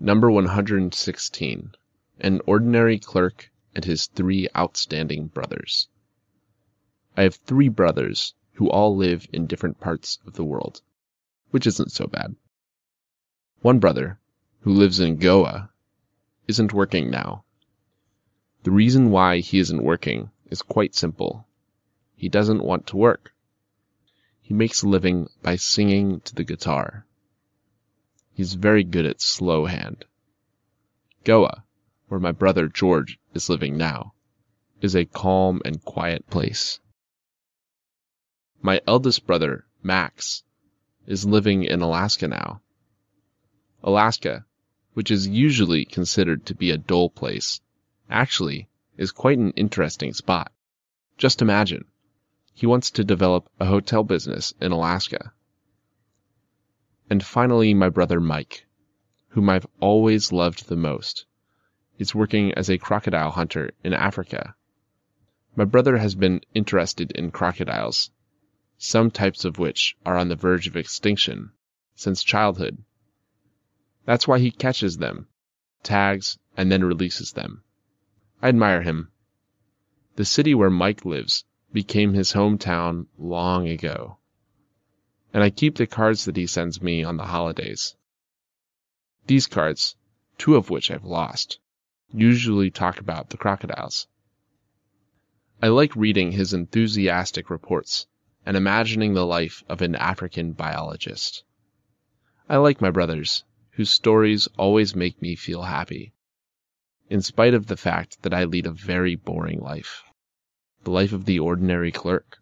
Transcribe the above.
Number 116 An Ordinary Clerk and His Three Outstanding Brothers. I have three brothers who all live in different parts of the world, which isn't so bad. One brother, who lives in Goa, isn't working now. The reason why he isn't working is quite simple. He doesn't want to work. He makes a living by singing to the guitar. He's very good at slow hand. Goa, where my brother George is living now, is a calm and quiet place. My eldest brother, Max, is living in Alaska now. Alaska, which is usually considered to be a dull place, actually is quite an interesting spot. Just imagine, he wants to develop a hotel business in Alaska. And finally, my brother Mike, whom I've always loved the most, is working as a crocodile hunter in Africa. My brother has been interested in crocodiles, some types of which are on the verge of extinction, since childhood. That's why he catches them, tags, and then releases them. I admire him. The city where Mike lives became his hometown long ago and I keep the cards that he sends me on the holidays. These cards, two of which I've lost, usually talk about the crocodiles. I like reading his enthusiastic reports and imagining the life of an African biologist. I like my brothers, whose stories always make me feel happy, in spite of the fact that I lead a very boring life. The life of the ordinary clerk.